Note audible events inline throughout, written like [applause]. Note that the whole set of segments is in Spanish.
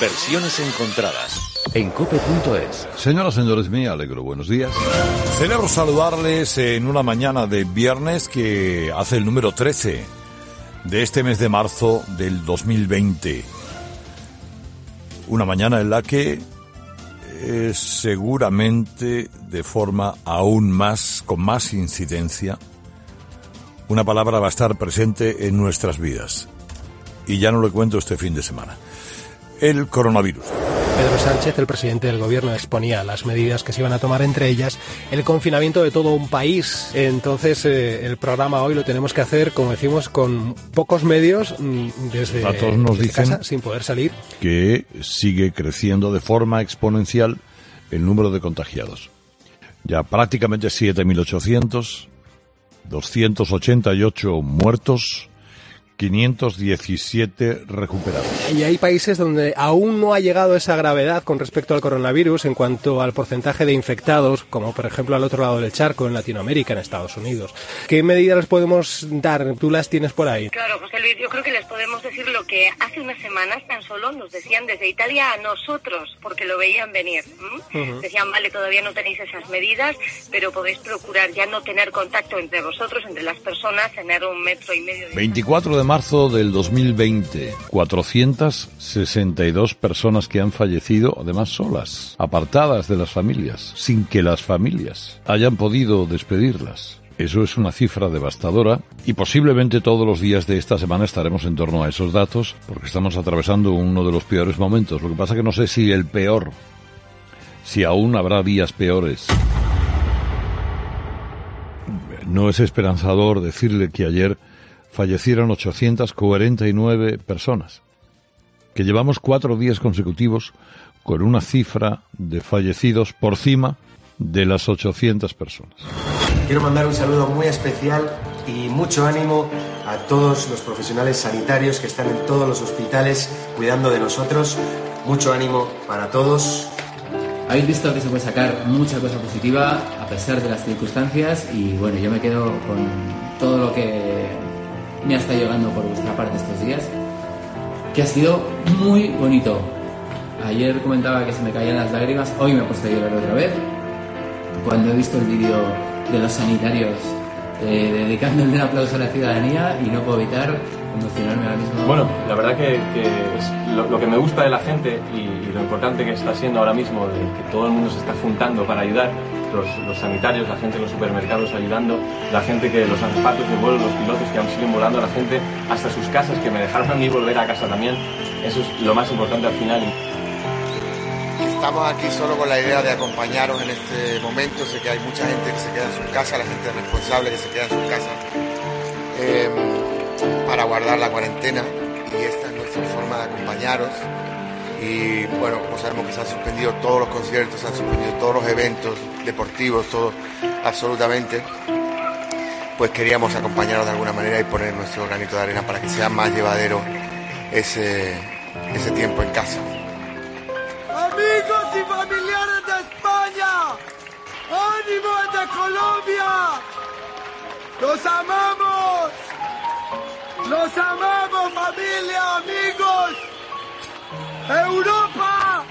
Versiones encontradas en cope.es. Señoras, señores, me alegro. Buenos días. Celebro saludarles en una mañana de viernes que hace el número 13 de este mes de marzo del 2020. Una mañana en la que eh, seguramente de forma aún más, con más incidencia, una palabra va a estar presente en nuestras vidas. Y ya no lo cuento este fin de semana. El coronavirus. Pedro Sánchez, el presidente del gobierno, exponía las medidas que se iban a tomar, entre ellas el confinamiento de todo un país. Entonces, eh, el programa hoy lo tenemos que hacer, como decimos, con pocos medios, mm, desde, Datos nos desde dicen casa, sin poder salir. que sigue creciendo de forma exponencial el número de contagiados. Ya prácticamente 7.800, 288 muertos, 517 recuperados. Y hay países donde aún no ha llegado esa gravedad con respecto al coronavirus en cuanto al porcentaje de infectados, como por ejemplo al otro lado del charco, en Latinoamérica, en Estados Unidos. ¿Qué medidas les podemos dar? ¿Tú las tienes por ahí? Claro, José Luis, yo creo que les podemos decir lo que hace unas semanas tan solo nos decían desde Italia a nosotros, porque lo veían venir. ¿m? Ujú. Decían, vale, todavía no tenéis esas medidas, pero podéis procurar ya no tener contacto entre vosotros, entre las personas, tener un metro y medio de 24 de marzo del 2020, 462 personas que han fallecido, además solas, apartadas de las familias, sin que las familias hayan podido despedirlas. Eso es una cifra devastadora y posiblemente todos los días de esta semana estaremos en torno a esos datos porque estamos atravesando uno de los peores momentos. Lo que pasa que no sé si el peor, si aún habrá días peores. No es esperanzador decirle que ayer fallecieron 849 personas, que llevamos cuatro días consecutivos con una cifra de fallecidos por cima de las 800 personas. Quiero mandar un saludo muy especial y mucho ánimo a todos los profesionales sanitarios que están en todos los hospitales cuidando de nosotros. Mucho ánimo para todos. Habéis visto que se puede sacar mucha cosa positiva a pesar de las circunstancias y bueno, yo me quedo con todo lo que me ha estado llegando por vuestra parte estos días, que ha sido muy bonito. Ayer comentaba que se me caían las lágrimas, hoy me he puesto a llorar otra vez. Cuando he visto el vídeo de los sanitarios eh, dedicándole un aplauso a la ciudadanía y no puedo evitar emocionarme ahora mismo. Bueno, la verdad que, lo, que me gusta de la gente y, lo importante que está siendo ahora mismo, que todo el mundo se está juntando para ayudar, los, sanitarios, la gente en los supermercados ayudando, la gente que los azafatos de vuelo, los pilotos que aún siguen volando, la gente hasta sus casas que me dejaron a mí volver a casa también, eso es lo más importante al final. Estamos aquí solo con la idea de acompañaros en este momento. Sé que hay mucha gente que se queda en su casa, la gente responsable que se queda en su casa eh, para guardar la cuarentena y esta es nuestra forma de acompañaros. Y bueno, como sabemos que se han suspendido todos los conciertos, se han suspendido todos los eventos deportivos, todo absolutamente, pues queríamos acompañaros de alguna manera y poner nuestro granito de arena para que sea más llevadero ese, ese tiempo en casa. Amigos y familiares de España, ánimo de Colombia, los amamos, los amamos familia, amigos, Europa,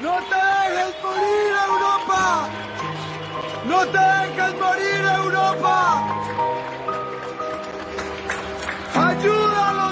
no te dejes morir Europa, no te dejes morir Europa, ayúdalos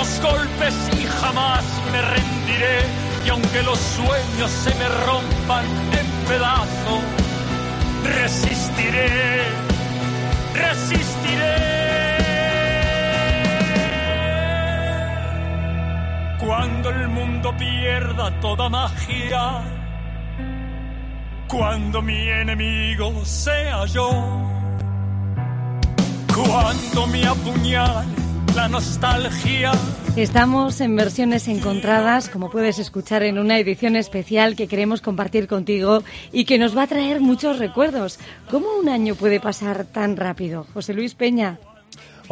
los golpes y jamás me rendiré. Y aunque los sueños se me rompan en pedazos, resistiré, resistiré. Cuando el mundo pierda toda magia, cuando mi enemigo sea yo, cuando me apuñale la nostalgia. Estamos en versiones encontradas, como puedes escuchar en una edición especial que queremos compartir contigo y que nos va a traer muchos recuerdos. ¿Cómo un año puede pasar tan rápido? José Luis Peña.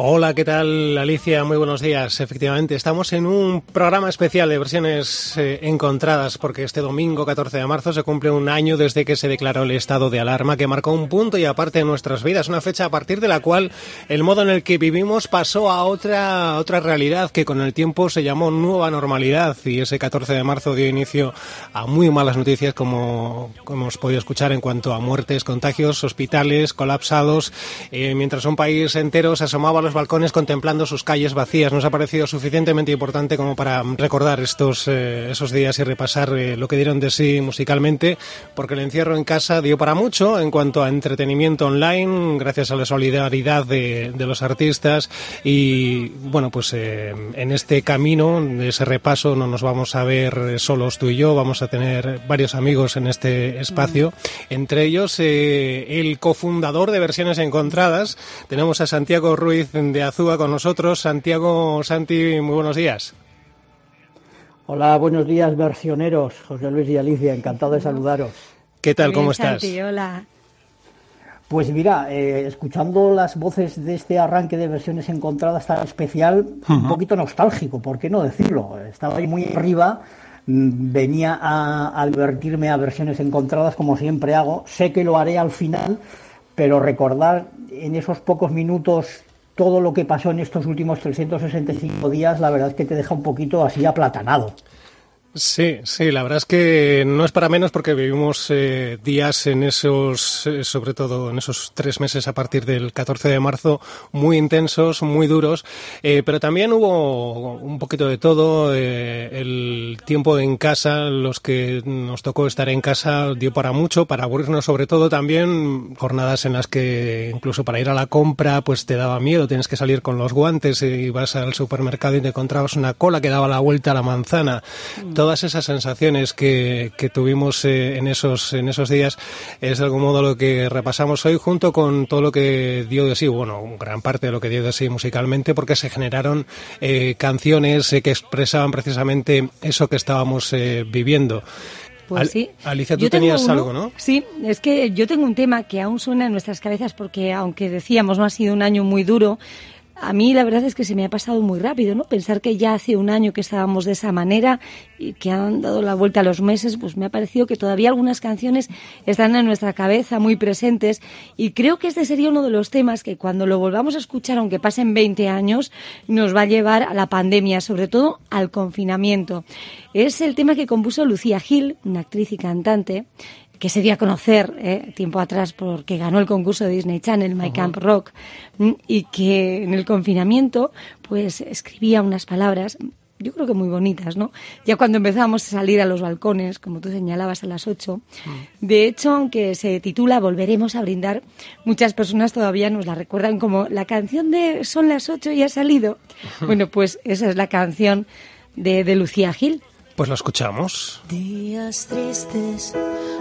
Hola, ¿qué tal Alicia? Muy buenos días. Efectivamente, estamos en un programa especial de versiones eh, encontradas porque este domingo 14 de marzo se cumple un año desde que se declaró el estado de alarma que marcó un punto y aparte en nuestras vidas, una fecha a partir de la cual el modo en el que vivimos pasó a otra otra realidad que con el tiempo se llamó nueva normalidad y ese 14 de marzo dio inicio a muy malas noticias como, como hemos podido escuchar en cuanto a muertes, contagios, hospitales colapsados, eh, mientras un país entero se asomaba a los balcones contemplando sus calles vacías. Nos ha parecido suficientemente importante como para recordar estos eh, esos días y repasar eh, lo que dieron de sí musicalmente, porque el encierro en casa dio para mucho en cuanto a entretenimiento online, gracias a la solidaridad de, de los artistas. Y bueno, pues eh, en este camino de ese repaso no nos vamos a ver solos tú y yo, vamos a tener varios amigos en este espacio, entre ellos el cofundador de Versiones Encontradas, tenemos a Santiago Ruiz de Azúa con nosotros. Santiago, Santi, muy buenos días. Hola, buenos días, versioneros. José Luis y Alicia, encantado de saludaros. ¿Qué tal? ¿Cómo estás? Santi, hola. Pues mira, eh, escuchando las voces de este arranque de versiones encontradas tan especial, uh -huh. un poquito nostálgico, ¿por qué no decirlo? Estaba ahí muy arriba, venía a advertirme a versiones encontradas como siempre hago. Sé que lo haré al final, pero recordar en esos pocos minutos todo lo que pasó en estos últimos 365 días, la verdad es que te deja un poquito así aplatanado. Sí, sí, la verdad es que no es para menos porque vivimos eh, días en esos, eh, sobre todo en esos tres meses a partir del 14 de marzo, muy intensos, muy duros, eh, pero también hubo un poquito de todo, eh, el tiempo en casa, los que nos tocó estar en casa dio para mucho, para aburrirnos sobre todo también, jornadas en las que incluso para ir a la compra pues te daba miedo, tienes que salir con los guantes y vas al supermercado y te encontrabas una cola que daba la vuelta a la manzana. Mm todas esas sensaciones que, que tuvimos eh, en, esos, en esos días es de algún modo lo que repasamos hoy junto con todo lo que dio de sí, bueno, gran parte de lo que dio de sí musicalmente porque se generaron eh, canciones eh, que expresaban precisamente eso que estábamos eh, viviendo. Pues Al sí. Alicia, tú tenías uno- algo, ¿no? Sí, es que yo tengo un tema que aún suena en nuestras cabezas porque, aunque decíamos no ha sido un año muy duro, a mí la verdad es que se me ha pasado muy rápido, ¿no? Pensar que ya hace un año que estábamos de esa manera y que han dado la vuelta a los meses, pues me ha parecido que todavía algunas canciones están en nuestra cabeza muy presentes y creo que este sería uno de los temas que cuando lo volvamos a escuchar, aunque pasen 20 años, nos va a llevar a la pandemia, sobre todo al confinamiento. Es el tema que compuso Lucía Gil, una actriz y cantante, que se dio a conocer eh, tiempo atrás porque ganó el concurso de Disney Channel, My Camp Rock, mm, y que en el confinamiento pues escribía unas palabras, yo creo que muy bonitas, ¿no? Ya cuando empezábamos a salir a los balcones, como tú señalabas a las 8. De hecho, aunque se titula Volveremos a brindar, muchas personas todavía nos la recuerdan como la canción de Son las 8 y ha salido. Bueno, pues esa es la canción de, de Lucía Gil. Pues lo escuchamos. Días tristes,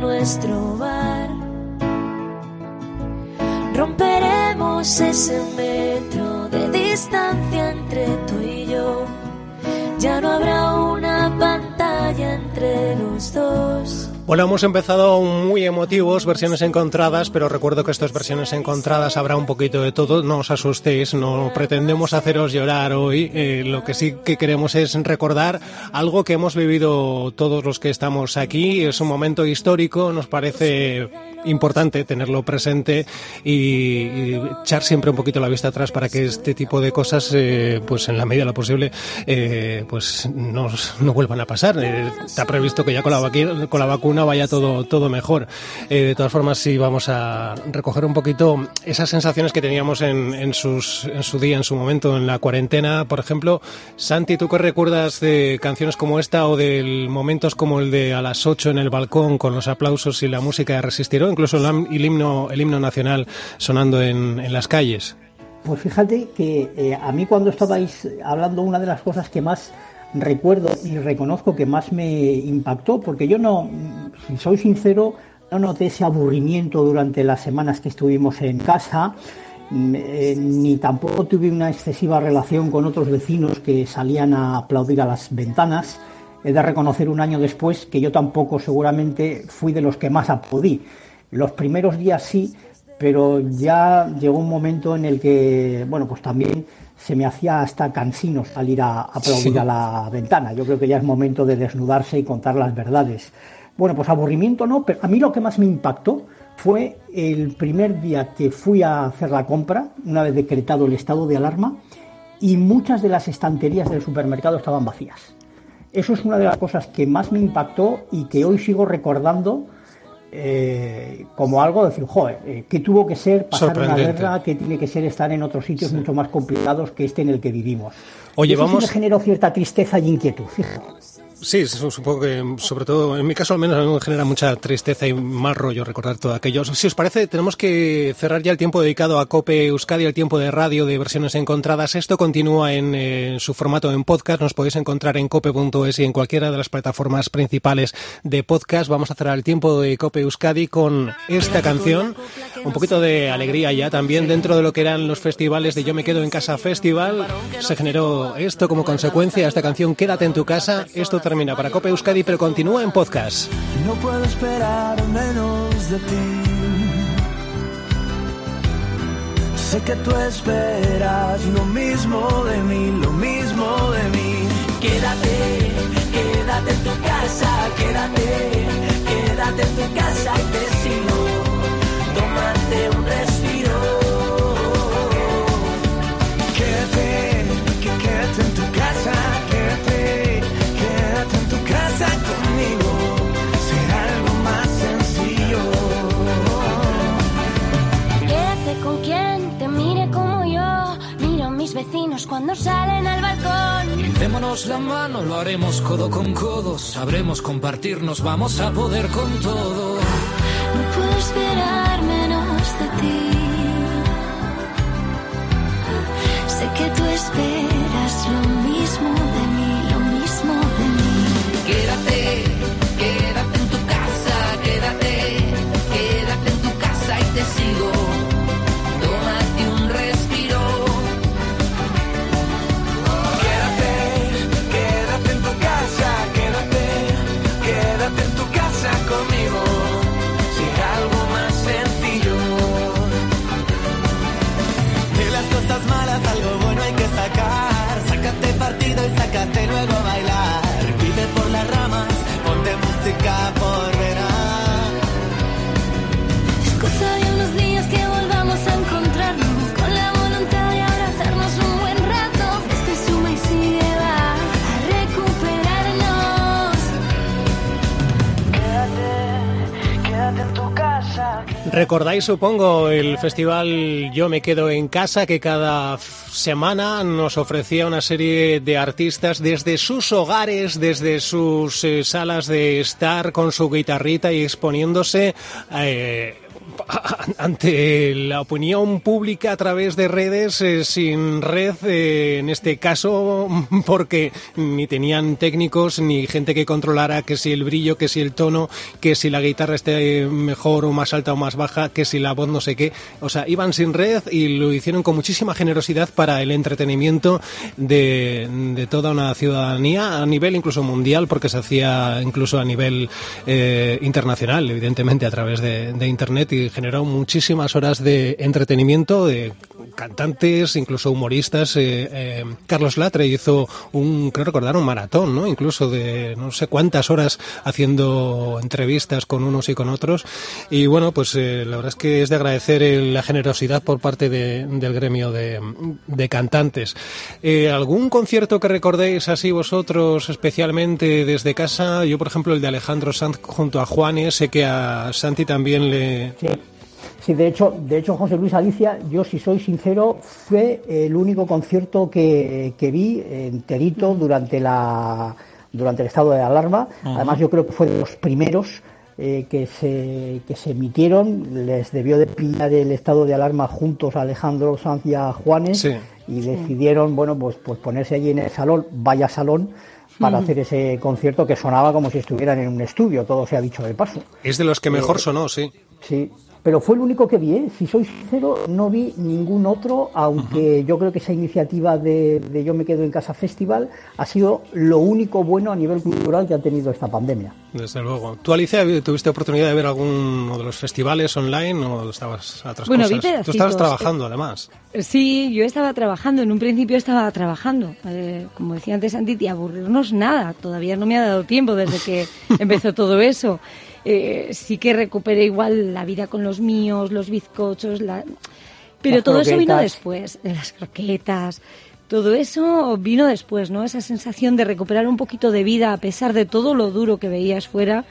nuestro bar. Romperemos ese metro de distancia entre tú y yo. Ya no habrá Bueno, hemos empezado muy emotivos, versiones encontradas, pero recuerdo que estas versiones encontradas habrá un poquito de todo. No os asustéis, no pretendemos haceros llorar hoy. Eh, lo que sí que queremos es recordar algo que hemos vivido todos los que estamos aquí. Es un momento histórico, nos parece importante tenerlo presente y, echar siempre un poquito la vista atrás para que este tipo de cosas, eh, pues en la medida de lo posible, eh, pues no, no vuelvan a pasar. Eh, está previsto que ya con la, con la vacuna vaya todo, todo mejor. De todas formas, sí vamos a recoger un poquito esas sensaciones que teníamos en, en, sus, en su día, en su momento, en la cuarentena. Por ejemplo, Santi, ¿tú qué recuerdas de canciones como esta o de momentos como el de a las 8 en el balcón con los aplausos y la música de Resistiró, incluso el, himno, nacional sonando en, en las calles? Pues fíjate que eh, a mí cuando estabais hablando una de las cosas que más recuerdo y reconozco que más me impactó, porque yo no, si soy sincero, no noté ese aburrimiento durante las semanas que estuvimos en casa, mm, eh, ni tampoco tuve una excesiva relación con otros vecinos que salían a aplaudir a las ventanas. He de reconocer un año después que yo tampoco seguramente fui de los que más aplaudí. Los primeros días sí, pero ya llegó un momento en el que, bueno, pues también se me hacía hasta cansino salir a aplaudir Sí. a la ventana. Yo creo que ya es momento de desnudarse y contar las verdades. Bueno, pues aburrimiento no, pero a mí lo que más me impactó fue el primer día que fui a hacer la compra, una vez decretado el estado de alarma, y muchas de las estanterías del supermercado estaban vacías. Eso es una de las cosas que más me impactó y que hoy sigo recordando eh, como algo de decir, joder, eh, ¿qué tuvo que ser pasar una guerra? ¿Qué tiene que ser estar en otros sitios mucho más complicados que este en el que vivimos? Oye, Y eso sí vamos- me generó cierta tristeza y inquietud, fíjate. Sí, su- supongo que, sobre todo, en mi caso al menos, a mí me genera mucha tristeza y mal rollo recordar todo aquello. Si os parece, tenemos que cerrar ya el tiempo dedicado a COPE Euskadi, el tiempo de radio de versiones encontradas. Esto continúa en, eh, su formato en podcast. Nos podéis encontrar en cope.es y en cualquiera de las plataformas principales de podcast. Vamos a cerrar el tiempo de COPE Euskadi con esta canción. Un poquito de alegría ya también dentro de lo que eran los festivales de Yo me quedo en casa festival. Se generó esto como consecuencia, esta canción Quédate en tu casa. Esto termina para Cope Euskadi, pero continúa en podcast. No puedo esperar menos de ti. Sé que tú esperas lo mismo de mí, lo mismo de mí. Quédate, quédate en tu casa, quédate, quédate en tu casa y te sigo. Tómate un mis vecinos cuando salen al balcón. Démonos la mano, lo haremos codo con codo, sabremos compartirnos, vamos a poder con todo. No puedo esperar menos de ti. Sé que tú esperas y sácate luego a bailar. Vive por las ramas, ponte música por Recordáis, supongo, el festival Yo me quedo en casa, que cada semana nos ofrecía una serie de artistas desde sus hogares, desde sus eh, salas de estar con su guitarrita y exponiéndose. Eh, [laughs] ante la opinión pública a través de redes eh, sin red, eh, en este caso, [laughs] porque ni tenían técnicos ni gente que controlara que si el brillo, que si el tono, que si la guitarra esté mejor o más alta o más baja, que si la voz no sé qué. O sea, iban sin red y lo hicieron con muchísima generosidad para el entretenimiento de, de toda una ciudadanía a nivel incluso mundial, porque se hacía incluso a nivel eh, internacional, evidentemente a través de, de Internet y generó muchísimas horas de entretenimiento de cantantes, incluso humoristas. Eh, eh, Carlos Latre hizo un, creo recordar, un maratón, ¿no? Incluso de no sé cuántas horas haciendo entrevistas con unos y con otros. Y bueno, pues eh, la verdad es que es de agradecer la generosidad por parte de- del gremio de, cantantes. ¿Algún concierto que recordéis así vosotros especialmente desde casa? Yo, por ejemplo, el de Alejandro Sanz junto a Juanes, sé que a Santi también le... de hecho, de hecho, José Luis Alicia, yo si soy sincero, fue el único concierto que, que vi enterito durante la durante el estado de alarma. Ajá. Además, yo creo que fue de los primeros eh, que se que se emitieron. Les debió de pillar el estado de alarma juntos a Alejandro Sanz y a Juanes Sí. y decidieron, bueno, pues pues ponerse allí en el salón, vaya salón, para hacer ese concierto que sonaba como si estuvieran en un estudio. Todo se ha dicho de paso. Es de los que mejor Eh, sonó, sí. Sí, pero fue el único que vi, ¿eh? si soy sincero, no vi ningún otro, aunque yo creo que esa iniciativa de, de Yo me quedo en casa festival ha sido lo único bueno a nivel cultural que ha tenido esta pandemia. Desde luego. ¿Tú, Alicia, tuviste oportunidad de ver alguno de los festivales online o estabas a otras Bueno, vi cosas? Tú pedacitos, estabas eh. trabajando, además. Sí, yo estaba trabajando, en un principio estaba trabajando. Eh, como decía antes Andy, aburrirnos nada. Todavía no me ha dado tiempo desde que [laughs] empezó todo eso. Eh, sí que recuperé igual la vida con los míos, los bizcochos, la... pero Las todo eso vino después, de las croquetas. Todo eso vino después, ¿no? Esa sensación de recuperar un poquito de vida a pesar de todo lo duro que veías fuera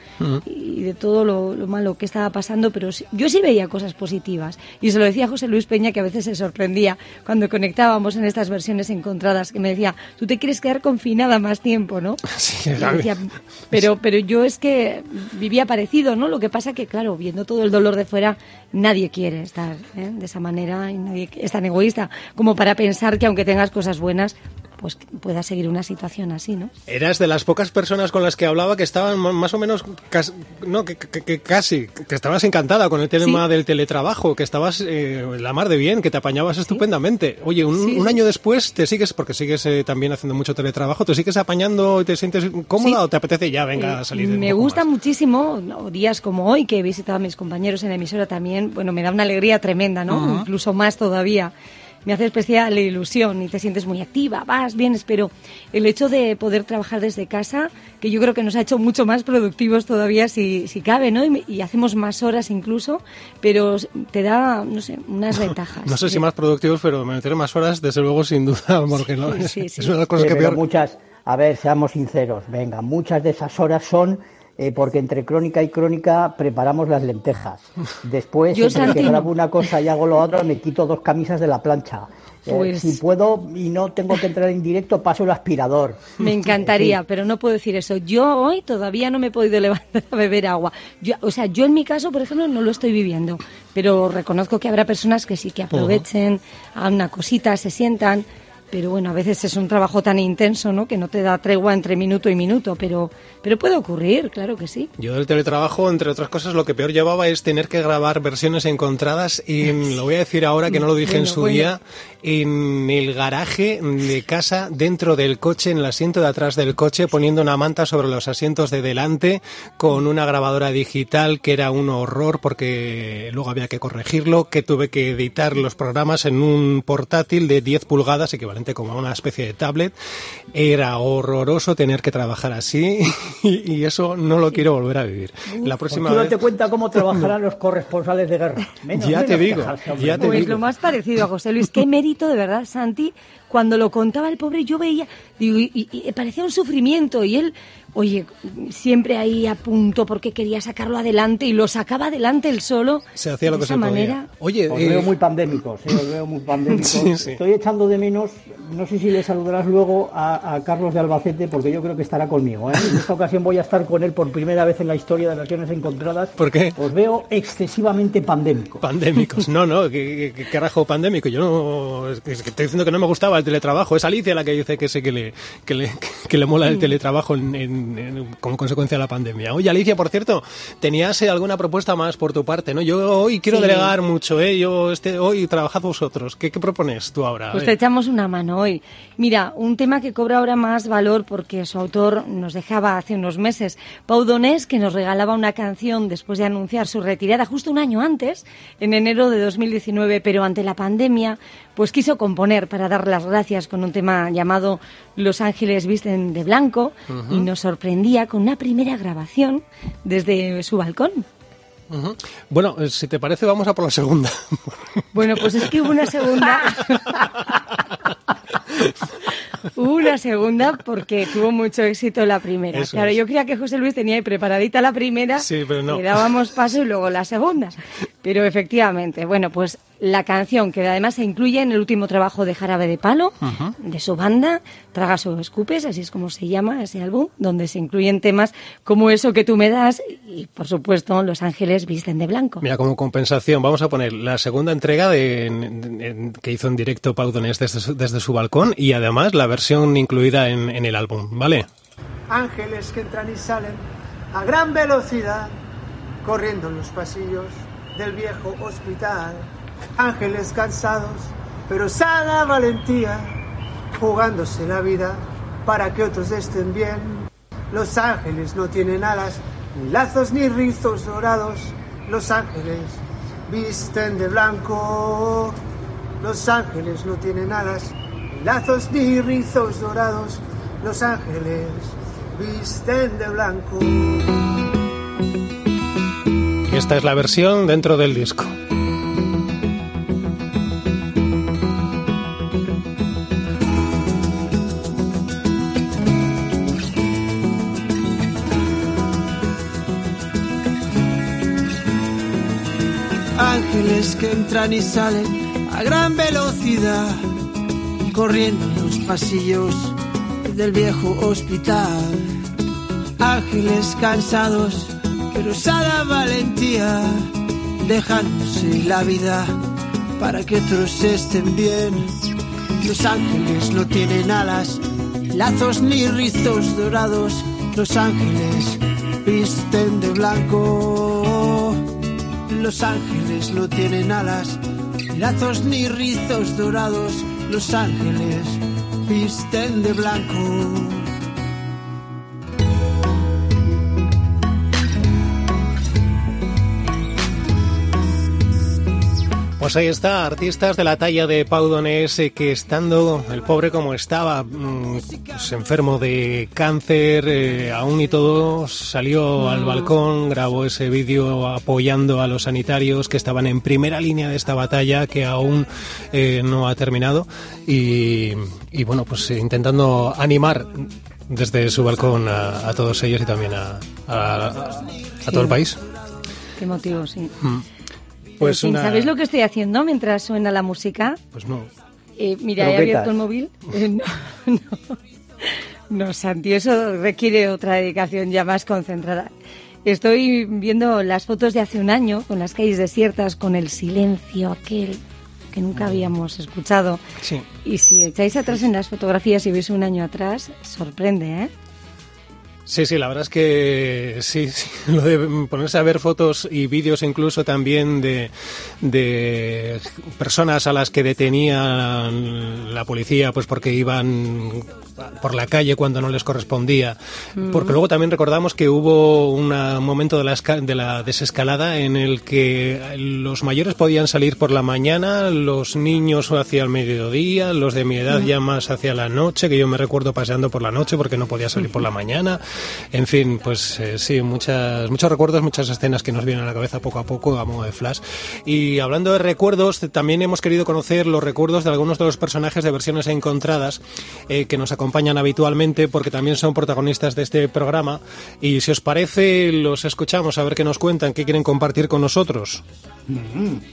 y de todo lo, lo malo que estaba pasando, pero yo sí veía cosas positivas. Y se lo decía a José Luis Peña, que a veces se sorprendía cuando conectábamos en estas versiones encontradas, que me decía, tú te quieres quedar confinada más tiempo, ¿no? [laughs] Sí, yo decía, pero, pero yo es que vivía parecido, ¿no? Lo que pasa que, claro, viendo todo el dolor de fuera, nadie quiere estar ¿eh? de esa manera y nadie es tan egoísta como para pensar que aunque tengas cosas buenas, pues que puedas seguir una situación así, ¿no? Eras de las pocas personas con las que hablaba que estaban más o menos, cas- no, que, que- que casi, que estabas encantada con el tema del teletrabajo, que estabas eh, la mar de bien, que te apañabas estupendamente. Oye, un, Sí, un sí. año después te sigues, porque sigues eh, también haciendo mucho teletrabajo, ¿te sigues apañando y te sientes cómoda Sí. o te apetece ya, venga, a salir Me gusta muchísimo, ¿no? días como hoy, que he visitado a mis compañeros en la emisora también, bueno, me da una alegría tremenda, ¿no? Ajá. Incluso más todavía. Me hace especial ilusión y te sientes muy activa, vas, vienes, pero el hecho de poder trabajar desde casa, que yo creo que nos ha hecho mucho más productivos todavía si, si cabe, ¿no? Y, y hacemos más horas incluso, pero te da, no sé, unas [laughs] ventajas. No sé si más productivos, pero meter más horas, desde luego, sin duda, porque no, Sí, sí, sí. es una de las cosas Sí, que peor... muchas, a ver, seamos sinceros, venga, muchas de esas horas son eh, porque entre crónica y crónica preparamos las lentejas. Después, Yo, entre que Santi, grabo una cosa y hago lo otro, me quito dos camisas de la plancha. Eh, Pues- Si puedo y no tengo que entrar en directo, paso el aspirador. Me encantaría, pero no puedo decir eso. Yo hoy todavía no me he podido [laughs] levantar a beber agua. Yo, o sea, yo en mi caso, por ejemplo, no lo estoy viviendo, pero reconozco que habrá personas que sí que aprovechen, hagan una cosita, se sientan. Pero bueno, a veces es un trabajo tan intenso, ¿no? Que no te da tregua entre minuto y minuto, pero, pero puede ocurrir, claro que sí. Yo del teletrabajo, entre otras cosas, lo que peor llevaba es tener que grabar versiones encontradas y lo voy a decir ahora que no lo dije en su bueno. día, en el garaje de casa, dentro del coche, en el asiento de atrás del coche, poniendo una manta sobre los asientos de delante, con una grabadora digital que era un horror porque luego había que corregirlo, que tuve que editar los programas en un portátil de 10 pulgadas, equivalente como a una especie de tablet. Era horroroso tener que trabajar así [laughs] y, y eso no lo quiero volver a vivir. La próxima Tú no te cuenta cómo trabajarán [laughs] los corresponsales de guerra. Menos, Ya te menos digo, quejarse, ya te. Pues lo más parecido a José Luis. Qué mérito, de verdad, Santi. Cuando lo contaba el pobre, yo veía, digo, y, parecía un sufrimiento. Y él, oye, siempre ahí a punto porque quería sacarlo adelante y lo sacaba adelante él solo. Se hacía lo de que esa se podía. manera. Oye, Os eh, veo muy pandémicos, eh, os veo muy pandémicos. [laughs] Sí, sí. Estoy echando de menos, no sé si le saludarás luego a, a Carlos de Albacete, porque yo creo que estará conmigo. ¿eh? En esta ocasión voy a estar con él por primera vez en la historia de versiones encontradas. ¿Por qué? Os veo excesivamente pandémicos. Pandémicos, no, no, ¿qué, qué- qué carajo pandémico? Yo no, es que, estoy diciendo que no me gustaba el teletrabajo. Es Alicia la que dice que sé que le, que le, que le mola el teletrabajo en- en- en- como consecuencia de la pandemia. Oye, Alicia, por cierto, tenías eh, alguna propuesta más por tu parte, ¿no? Yo hoy quiero Sí. delegar mucho, ¿eh? Yo este, hoy trabajad vosotros. ¿Qué, qué propones tú ahora? Pues te echamos una mano hoy. Mira, un tema que cobra ahora más valor porque su autor nos dejaba hace unos meses, Pau Donés, que nos regalaba una canción después de anunciar su retirada justo un año antes, en enero de 2019, pero ante la pandemia, pues quiso componer para dar las gracias con un tema llamado Los Ángeles visten de blanco y nos sorprendía con una primera grabación desde su balcón. Bueno, eh, si te parece, vamos a por la segunda. Bueno, pues es que hubo una segunda. [laughs] [laughs] hubo una segunda porque tuvo mucho éxito la primera. Eso claro, es. yo creía que José Luis tenía ahí preparadita la primera. Sí, pero no. Le dábamos paso y luego la segunda. Pero efectivamente, bueno, pues la canción que además se incluye en el último trabajo de Jarabe de Palo, de su banda, Tragas o Escupes, así es como se llama ese álbum, donde se incluyen temas como eso que tú me das y, por supuesto, Los Ángeles visten de blanco. Mira, como compensación, vamos a poner la segunda entrega de, en- en- que hizo en directo Pau Donés desde, desde su balcón y además la versión incluida en, el álbum, ¿vale? Ángeles que entran y salen a gran velocidad, corriendo en los pasillos del viejo hospital. Ángeles cansados, pero sana valentía, jugándose la vida para que otros estén bien. Los ángeles no tienen alas, ni lazos ni rizos dorados. Los ángeles visten de blanco. Los ángeles no tienen alas, lazos ni rizos dorados. Los ángeles visten de blanco. Y esta es la versión dentro del disco. Ángeles que entran y salen a gran velocidad, corriendo en los pasillos del viejo hospital. Ángeles cansados, pero sana valentía, dejándose la vida para que otros estén bien. Los ángeles no tienen alas, lazos ni rizos dorados. Los ángeles visten de blanco. Los ángeles no tienen alas, lazos ni rizos dorados. Los ángeles visten de blanco. Pues ahí está, artistas de la talla de Pau Donés eh, que estando el pobre como estaba, mm, pues, enfermo de cáncer, eh, aún y todo, salió al balcón, grabó ese vídeo apoyando a los sanitarios que estaban en primera línea de esta batalla que aún eh, no ha terminado y, y bueno, pues intentando animar desde su balcón a, a todos ellos y también a, a- a todo el país. Qué motivo, sí. Mm. Pues una... ¿Sabéis lo que estoy haciendo mientras suena la música? Pues no. Eh, mira, he abierto el móvil. Eh, no, [laughs] no. No, Santi, eso requiere otra dedicación ya más concentrada. Estoy viendo las fotos de hace un año, con las calles desiertas, con el silencio aquel que nunca habíamos escuchado. Sí. Y si echáis atrás en las fotografías y veis un año atrás, sorprende, ¿eh? Sí, sí, la verdad es que sí, sí, [laughs] lo de ponerse a ver fotos y vídeos incluso también de, de personas a las que detenían la policía pues porque iban por la calle cuando no les correspondía. Mm. Porque luego también recordamos que hubo una- un momento de la, de la desescalada en el que los mayores podían salir por la mañana, los niños hacia el mediodía, los de mi edad Mm. ya más hacia la noche, que yo me recuerdo paseando por la noche porque no podía salir por la mañana. En fin, pues eh, sí, muchas, muchos recuerdos, muchas escenas que nos vienen a la cabeza poco a poco a modo de flash. Y hablando de recuerdos, también hemos querido conocer los recuerdos de algunos de los personajes de versiones encontradas eh, que nos acompañan habitualmente porque también son protagonistas de este programa. Y si os parece, los escuchamos a ver qué nos cuentan, qué quieren compartir con nosotros.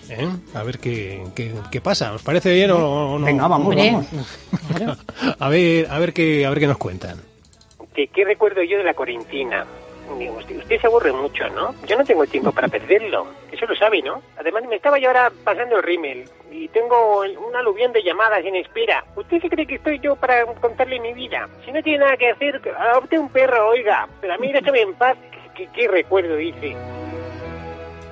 ¿Eh? A ver qué, qué, qué pasa. ¿Os parece bien o no? Venga, vamos, vamos. [laughs] a ver, a ver qué, a ver qué nos cuentan. ¿Qué, qué recuerdo yo de la cuarentena? Usted, se aburre mucho, ¿no? Yo no tengo tiempo para perderlo. Eso lo sabe, ¿no? Además, me estaba yo ahora pasando el rímel y tengo un aluvión de llamadas en espera. ¿Usted se cree que estoy yo para contarle mi vida? Si no tiene nada que hacer, adopte un perro, oiga. Pero a mí déjame en paz. ¿Qué, recuerdo hice?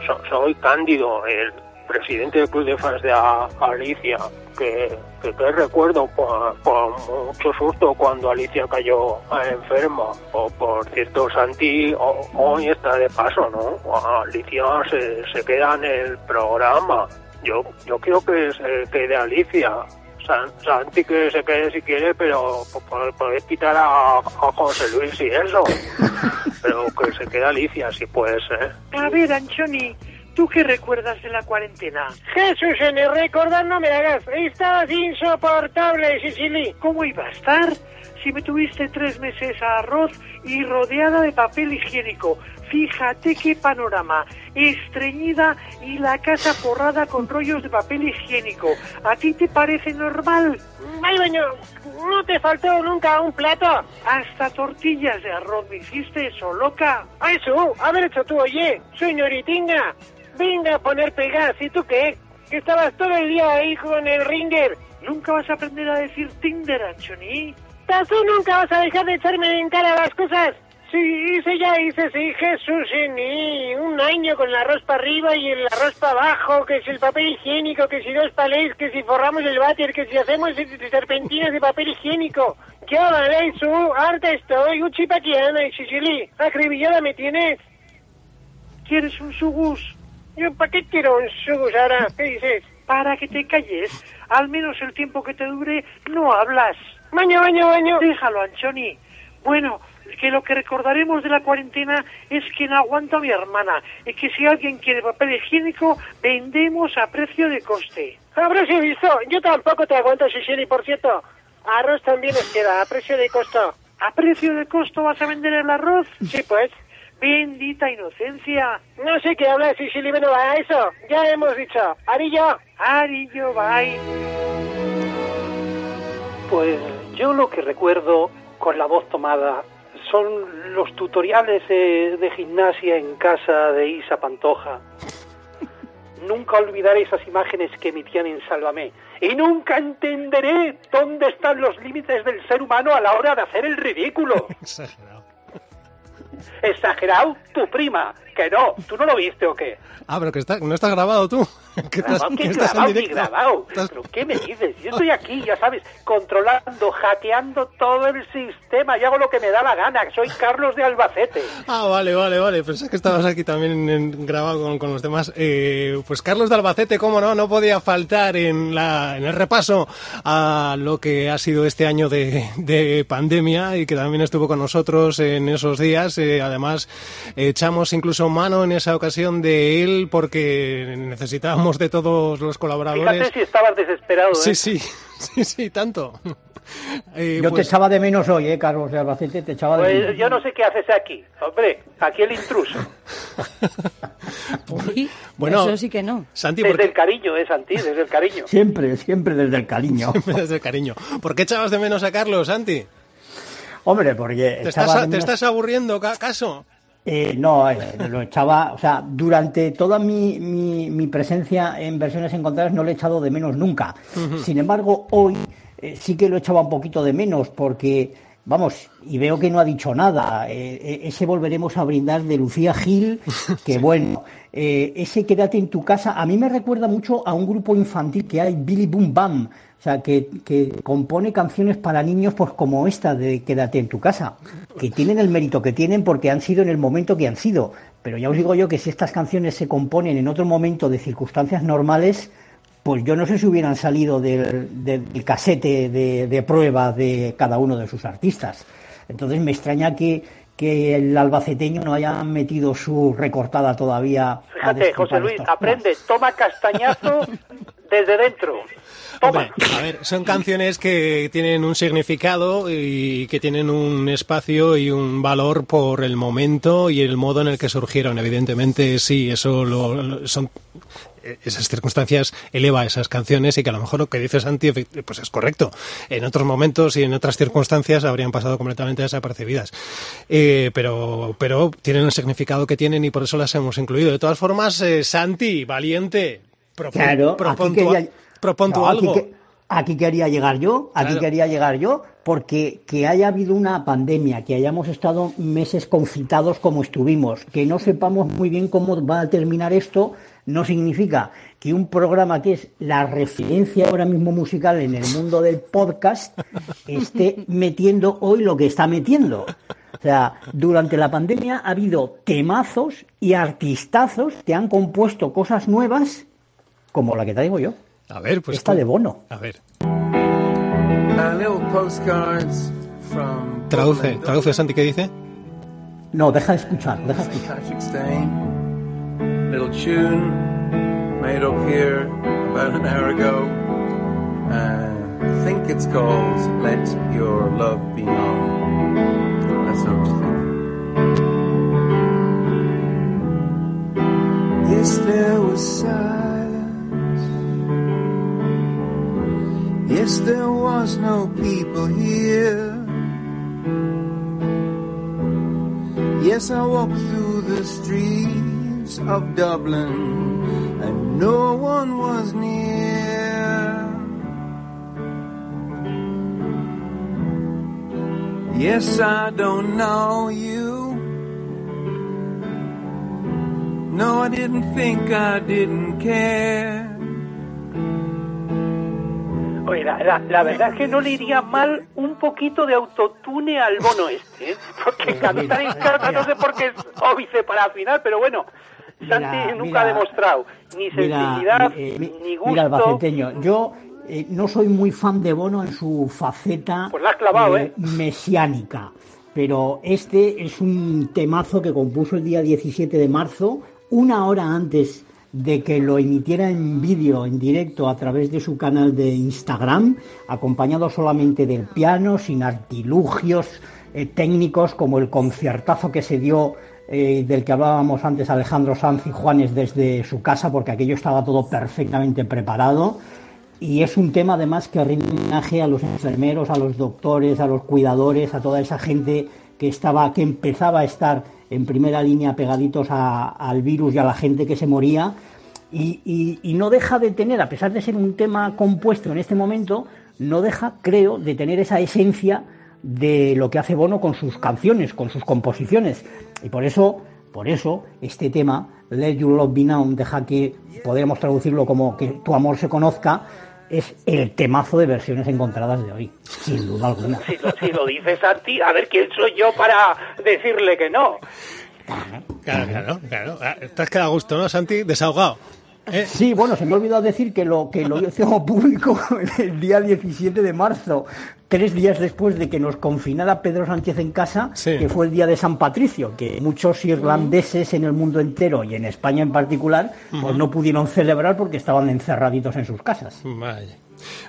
So- soy Cándido, el presidente del club de fans de A- Alicia. Que, que, que recuerdo por, por mucho susto cuando Alicia cayó enferma. O por cierto, Santi ho- hoy está de paso, ¿no? Alicia se, se queda en el programa. Yo, yo quiero que se quede Alicia. San- Santi que se quede si quiere, pero po- po- podés quitar a, a José Luis y eso. [laughs] Pero que se quede Alicia, si puede ser. A ver, Anchoni, ¿tú qué recuerdas de la cuarentena? Jesús, en el recordar no me hagas. Estabas insoportable, Sicily. ¿Cómo iba a estar si me tuviste tres meses a arroz y rodeada de papel higiénico? Fíjate qué panorama. Estreñida y la casa forrada con rollos de papel higiénico. ¿A ti te parece normal? Ay, baño, ¿no te faltó nunca un plato? Hasta tortillas de arroz me hiciste eso, loca. A eso, haber hecho tú, oye, señoritinga. Venga a poner pegas, ¿y tú qué? Que estabas todo el día ahí con el ringer. Nunca vas a aprender a decir Tinder, Anchoni. ¿Tú nunca vas a dejar de echarme en cara las cosas? Sí, hice ya, hice, sí, Jesús, mí. Un año con el arroz para arriba y el arroz para abajo, que si el papel higiénico, que si dos palés, que si forramos el váter, que si hacemos serpentinas de papel higiénico. ¿Qué vale, su? Harta estoy, uchipaquiana y Sicily. Acribillada me tienes. ¿Quieres un sugus? Yo, ¿para qué quiero un sugus ahora? ¿Qué dices? Para que te calles. Al menos el tiempo que te dure, no hablas. Baño, baño, baño. Déjalo, Anchoni. Bueno, que lo que recordaremos de la cuarentena es que no aguanta a mi hermana y que si alguien quiere papel higiénico, vendemos a precio de coste. Habrás visto, yo tampoco te aguanto, Sicily, por cierto. Arroz también nos queda, a precio de costo. ¿A precio de costo vas a vender el arroz? Sí, pues. Bendita inocencia. No sé qué habla Sicily, bueno, a eso. Ya hemos dicho. Arillo. Arillo, bye. Pues yo lo que recuerdo con la voz tomada son los tutoriales de gimnasia en casa de Isa Pantoja. [laughs] Nunca olvidaré esas imágenes que emitían en Sálvame. Y nunca entenderé dónde están los límites del ser humano a la hora de hacer el ridículo. [laughs] Exagerado. Exagerado, tu prima. Que no, ¿tú no lo viste o qué? Ah, pero que está, no estás grabado tú. [laughs] Estás, Grabado, que ¿qué estás en grabado, directo. grabado? Estás- ¿Pero qué me dices? Yo estoy aquí, ya sabes, controlando, hackeando todo el sistema y hago lo que me da la gana. Soy Carlos de Albacete. Ah, vale, vale, vale. Pensé que estabas aquí también en- grabado con, con los demás. Eh, pues Carlos de Albacete, cómo no, no podía faltar en, la, en el repaso a lo que ha sido este año de, de pandemia y que también estuvo con nosotros en esos días. Eh, además, echamos incluso mano en esa ocasión de él porque necesitábamos de todos los colaboradores. Fíjate si estabas desesperado, ¿eh? Sí, sí, [laughs] sí, sí, tanto. [laughs] Eh, Yo te pues- echaba de menos hoy, ¿eh, Carlos de Albacete? Te echaba de Pues menos. yo no sé qué haces aquí. Hombre, aquí el intruso. [laughs] Bueno, Eso sí que no. Santi, desde ¿por qué- el cariño, ¿eh, Santi? Desde el cariño. Siempre, siempre desde el cariño. Desde el cariño. ¿Por qué echabas de menos a Carlos, Santi? Hombre, porque ¿Te estás, de te menos- estás aburriendo, ca- caso? Eh, no, eh, lo echaba, o sea, durante toda mi, mi, mi presencia en versiones encontradas no lo he echado de menos nunca. Sin embargo, hoy eh, sí que lo echaba un poquito de menos porque, vamos, y veo que no ha dicho nada. Eh, ese volveremos a brindar de Lucía Gil, que [laughs] bueno, ese quédate en tu casa, a mí me recuerda mucho a un grupo infantil que hay, Billy Boom Bam. O sea, que, que compone canciones para niños pues como esta de Quédate en tu casa, que tienen el mérito que tienen porque han sido en el momento que han sido. Pero ya os digo yo que si estas canciones se componen en otro momento de circunstancias normales, pues yo no sé si hubieran salido del, del casete de, de prueba de cada uno de sus artistas. Entonces me extraña que, que el albaceteño no haya metido su recortada todavía. Fíjate, José Luis, aprende, toma castañazo [laughs] desde dentro. Hombre, a ver, son canciones que tienen un significado y que tienen un espacio y un valor por el momento y el modo en el que surgieron. Evidentemente, sí, eso lo, lo- son esas circunstancias eleva esas canciones y que a lo mejor lo que dice Santi pues es correcto. En otros momentos y en otras circunstancias habrían pasado completamente desapercibidas. Eh, pero, pero tienen el significado que tienen y por eso las hemos incluido. De todas formas, eh, Santi, valiente, propon, Claro, propon aquí tú, quería- propon tú No, aquí algo. que- Aquí quería llegar yo, aquí Claro. quería llegar yo, porque que haya habido una pandemia, que hayamos estado meses confitados como estuvimos, que no sepamos muy bien cómo va a terminar esto, no significa que un programa que es la referencia ahora mismo musical en el mundo del podcast esté [laughs] metiendo hoy lo que está metiendo. O sea, durante la pandemia ha habido temazos y artistazos que han compuesto cosas nuevas como la que traigo yo. A ver, pues. Esta de Bono. A ver. Little postcards from Traduce, traduce, Santi, ¿qué dice? No, deja de escuchar, deja de escuchar. Patrick's Day. Little tune made up here about an hour ago. Uh, I think it's called Let Your Love Be Known. Let's know what you think. Yes, there was Yes, there was no people here. Yes, I walked through the streets of Dublin and no one was near. Yes, I don't know you. No, I didn't think I didn't care. Oye, la, la- la verdad es que no le iría mal un poquito de autotune al bono este, ¿eh? porque cantar en casa no sé por qué es óbice para afinar, pero bueno, Santi Mira, nunca mira, ha demostrado ni sensibilidad, Mira, eh, ni gusto. mira, albaceteño, yo eh, no soy muy fan de Bono en su faceta Pues clavado, ¿eh? mesiánica, pero este es un temazo que compuso el día 17 de marzo, una hora antes de que lo emitiera en vídeo, en directo, a través de su canal de Instagram, acompañado solamente del piano, sin artilugios eh, técnicos como el conciertazo que se dio eh, del que hablábamos antes Alejandro Sanz y Juanes desde su casa, porque aquello estaba todo perfectamente preparado. Y es un tema además que rinde homenaje a los enfermeros, a los doctores, a los cuidadores, a toda esa gente que estaba, que empezaba a estar en primera línea pegaditos a- al virus y a la gente que se moría. Y, no deja de tener, a pesar de ser un tema compuesto en este momento, no deja, creo, de tener esa esencia de lo que hace Bono con sus canciones, con sus composiciones. Y por eso, por eso, este tema, Let Your Love Be Known, deja que podríamos traducirlo como que tu amor se conozca, es el temazo de versiones encontradas de hoy, sin duda alguna. Si lo, si lo dice Santi, a ver quién soy yo para decirle que no. Claro, claro, claro. Ah, Te has quedado a gusto, ¿no, Santi? Desahogado. ¿Eh? Sí, bueno, se me ha olvidado decir que lo que lo hizo público [laughs] el día 17 de marzo, tres días después de que nos confinara Pedro Sánchez en casa, que fue el día de San Patricio, que muchos irlandeses en el mundo entero y en España en particular, pues no pudieron celebrar porque estaban encerraditos en sus casas. Vaya.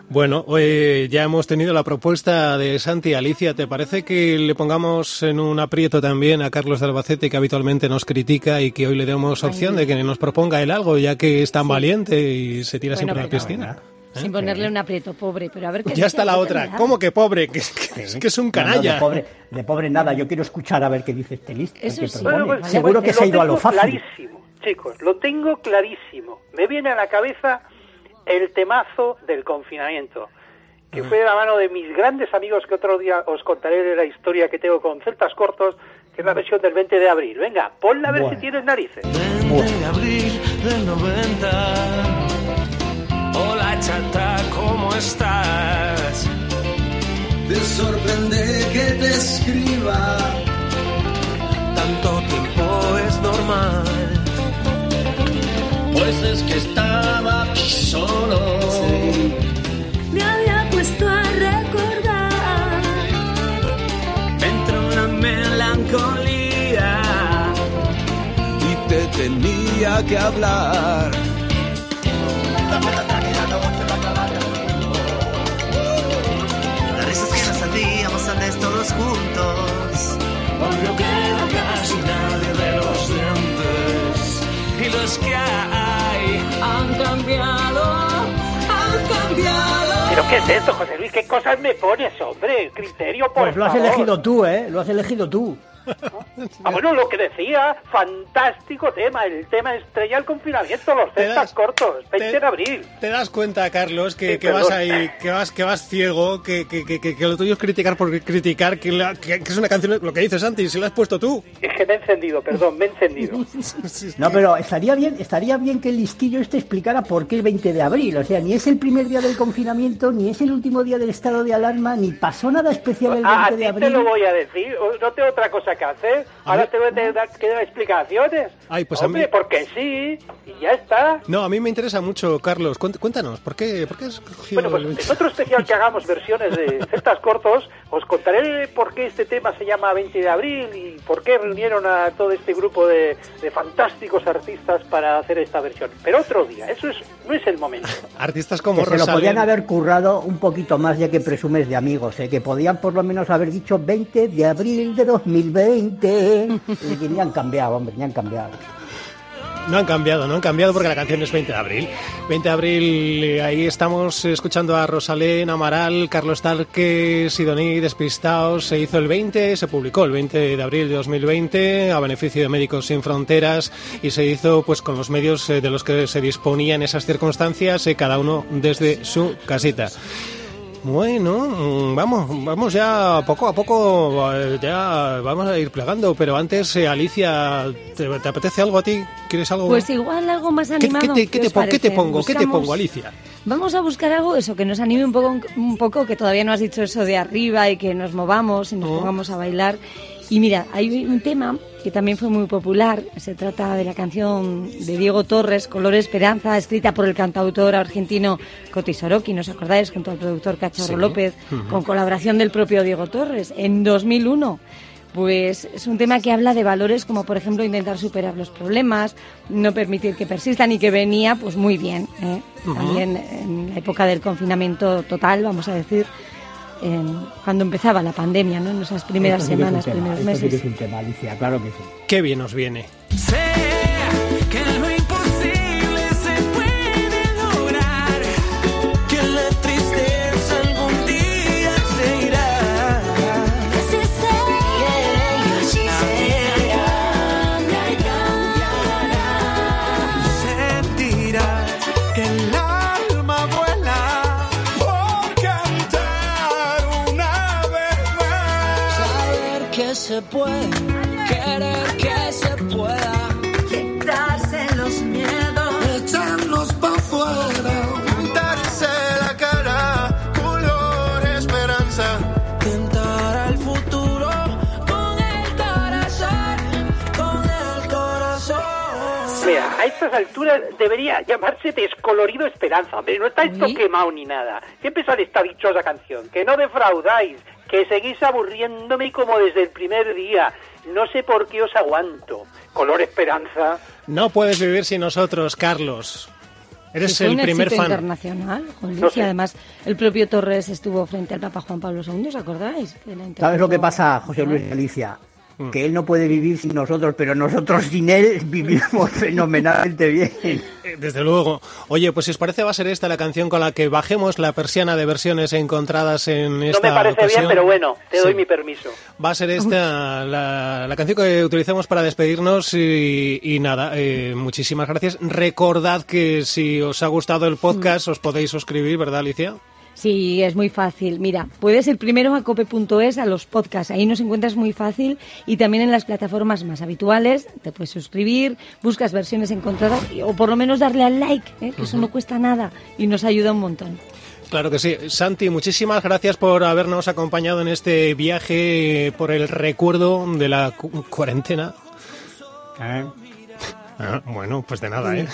Bueno, eh, ya hemos tenido la propuesta de Santi. Alicia, ¿te parece que le pongamos en un aprieto también a Carlos de Albacete, que habitualmente nos critica, y que hoy le demos opción de que nos proponga él algo, ya que es tan valiente y se tira Bueno, siempre a la piscina? Sin ponerle un aprieto, pobre, pero a ver qué Ya está la otra. también. ¿Cómo que pobre? Que es que, es, que es un No, no, canalla. de, pobre, de pobre nada, yo quiero escuchar a ver qué dice este listo. Sí. Bueno, pues, Seguro que se ha ido a lo tengo fácil. Clarísimo, chicos, lo tengo clarísimo. Me viene a la cabeza el temazo del confinamiento, que fue de la mano de mis grandes amigos que otro día os contaré de la historia que tengo con celtas cortos, que es la versión del 20 de abril. Venga, ponla a ver Bueno. si tienes narices. de abril del 90. Hola chata, ¿cómo estás? Te sorprende que te escriba. Tanto tiempo es normal veces que estaba solo. Me había puesto a recordar. Entró la melancolía y te tenía que hablar. Las risas que nos hacíamos todos juntos. Por lo que ¿Pero qué es esto, José Luis? ¿Qué cosas me pones, hombre? Criterio, por Pues lo has favor. elegido tú, ¿eh? Lo has elegido tú. Ah, bueno, lo que decía, fantástico tema, el tema estrella del confinamiento, los cestas cortos, 20 te- de abril. ¿Te das cuenta, Carlos, que, Sí, que vas ahí, que vas, que vas ciego, que, que, que, lo tuyo es criticar por criticar, que, la- que- que es una canción, lo que dices, Santi, si la has puesto tú. Es que me he encendido, perdón, me he encendido. [laughs] No, pero estaría bien, estaría bien que el listillo este explicara por qué el 20 de abril. O sea, ni es el primer día del confinamiento, ni es el último día del estado de alarma, ni pasó nada especial el 20 Ah, a de abril. te lo voy a decir, no tengo otra cosa que hacer. Ahora te voy a tener que dar explicaciones. Ay, pues a Hombre, mí- porque sí, y ya está. No, a mí me interesa mucho, Carlos. Cuént- Cuéntanos, ¿por qué, por qué has cogido Bueno, pues en otro especial que hagamos versiones de [laughs] cestas cortos, os contaré por qué este tema se llama 20 de abril y por qué reunieron a todo este grupo de, de fantásticos artistas para hacer esta versión. Pero otro día, eso es, no es el momento. [laughs] artistas como Que se lo podían haber currado un poquito más ya que presumes de amigos, ¿eh? que podían por lo menos haber dicho 20 de abril de 2020. [laughs] y que ni han cambiado, hombre, ni han cambiado. No han cambiado, no han cambiado porque la canción es 20 de abril. 20 de abril, ahí estamos escuchando a Rosalén, Amaral, Carlos Tarque, Sidoní, Despistaos. Se hizo el 20, se publicó el 20 de abril de 2020 a beneficio de Médicos Sin Fronteras y se hizo pues con los medios eh, de los que se disponía en esas circunstancias, eh, cada uno desde su casita. Bueno, mm, vamos, vamos ya poco a poco, eh, ya vamos a ir plegando, pero antes, eh, Alicia, ¿te, te apetece algo a ti? ¿Quieres algo? Pues igual algo más ¿Qué, animado. qué te, pongo? ¿Qué te pongo, Alicia? Vamos a buscar algo, eso, que nos anime un poco, un poco, que todavía no has dicho eso de arriba y que nos movamos y nos Oh. pongamos a bailar. Y mira, hay un tema que también fue muy popular. Se trata de la canción de Diego Torres, Color Esperanza, escrita por el cantautor argentino Coti Soroki, ¿no os acordáis? Junto al productor Cachorro Sí. López, con colaboración del propio Diego Torres, en 2001. Pues es un tema que habla de valores como, por ejemplo, intentar superar los problemas, no permitir que persistan y que venía, pues muy bien. ¿eh? También en la época del confinamiento total, vamos a decir, en- cuando empezaba la pandemia, ¿no? En esas primeras Esto sí semanas, tema, primeros esto sí que meses. es un tema, Alicia, claro que sí. Qué bien nos viene. Sé que Mira, a estas alturas debería llamarse Descolorido Esperanza. Hombre, no está esto quemado ni nada. Siempre sale esta dichosa canción. Que no defraudáis, que seguís aburriéndome como desde el primer día. No sé por qué os aguanto. Color Esperanza. No puedes vivir sin nosotros, Carlos. Eres el un primer éxito fan. internacional, Luis, No sé. además el propio Torres estuvo frente al Papa Juan Pablo II, ¿os acordáis? ¿Sabes lo que pasa, José Luis y Alicia? Que él no puede vivir sin nosotros, pero nosotros sin él [laughs] vivimos [laughs] fenomenalmente bien. Eh, Desde luego. Oye, pues si os parece va a ser esta la canción con la que bajemos la persiana de versiones encontradas en No esta me parece ocasión. bien, pero bueno, te doy Sí. mi permiso. Va a ser esta [laughs] la, la canción que utilizamos para despedirnos y, y nada, eh, muchísimas gracias. Recordad que si os ha gustado el podcast os podéis suscribir, ¿verdad, Alicia? Sí, es muy fácil. Mira, puedes ir primero a cope.es, a los podcasts, ahí nos encuentras muy fácil y también en las plataformas más habituales, te puedes suscribir, buscas versiones encontradas o por lo menos darle al like, ¿eh? que eso no cuesta nada y nos ayuda un montón. Claro que sí. Santi, muchísimas gracias por habernos acompañado en este viaje por el recuerdo de la cu- cuarentena. Ah, bueno, pues de nada, ¿eh?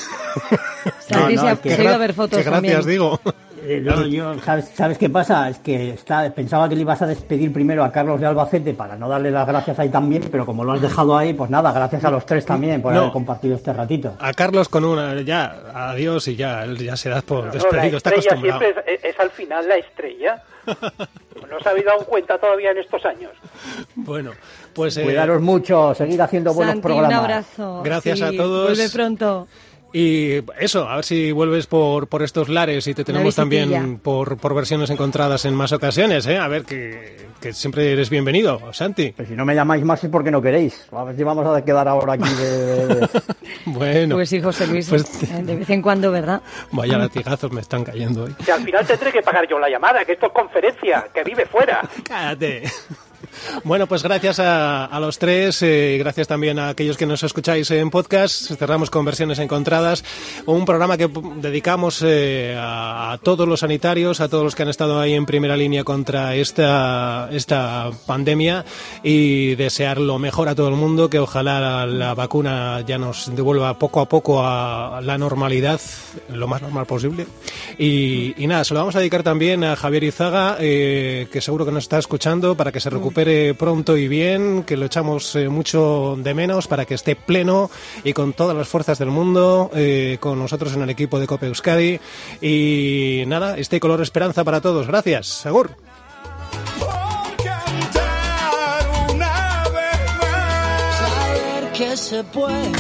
Santi se ha- que se ha ido a ver fotos que gracias, también. digo. Eh, no, yo, ¿sabes, ¿Sabes qué pasa? Es que está, pensaba que le ibas a despedir primero a Carlos de Albacete para no darle las gracias ahí también, pero como lo has dejado ahí, pues nada, gracias a los tres también por No. haber compartido este ratito. A Carlos con una, ya, adiós y ya, él ya se da por No, despedido, está acostumbrado. siempre es, es al final la estrella. [laughs] ¿No os habéis dado cuenta todavía en estos años? Bueno, pues... eh, Cuidaros mucho, seguir haciendo buenos Santi, un programas. abrazo. Gracias Sí, a todos. Vuelve pronto. Y eso, a ver si vuelves por, por estos lares y te tenemos también por, por versiones encontradas en más ocasiones, ¿eh? A ver, que, que siempre eres bienvenido, Santi. Pues si no me llamáis más es porque no queréis. A ver si vamos a quedar ahora aquí de... [laughs] Bueno, Pues sí, José Luis, Pues- eh, de vez en cuando, ¿verdad? vaya latigazos me están cayendo hoy. Que al final tendré que pagar yo la llamada, que esto es conferencia, que vive fuera. [laughs] Cállate. [laughs] Bueno, pues gracias a, a los tres, eh, gracias también a aquellos que nos escucháis en podcast. Cerramos con versiones encontradas, un programa que dedicamos eh, a, a todos los sanitarios, a todos los que han estado ahí en primera línea contra esta, esta pandemia y desear lo mejor a todo el mundo, que ojalá la, la vacuna ya nos devuelva poco a poco a la normalidad, lo más normal posible. Y, y nada, se lo vamos a dedicar también a Javier Izaga, eh, que seguro que nos está escuchando, para que se recupere pronto y bien, que lo echamos eh, mucho de menos, para que esté pleno y con todas las fuerzas del mundo, eh, con nosotros en el equipo de Cope Euskadi. Y nada, este color esperanza para todos. Gracias, Segur. Saber que se puede,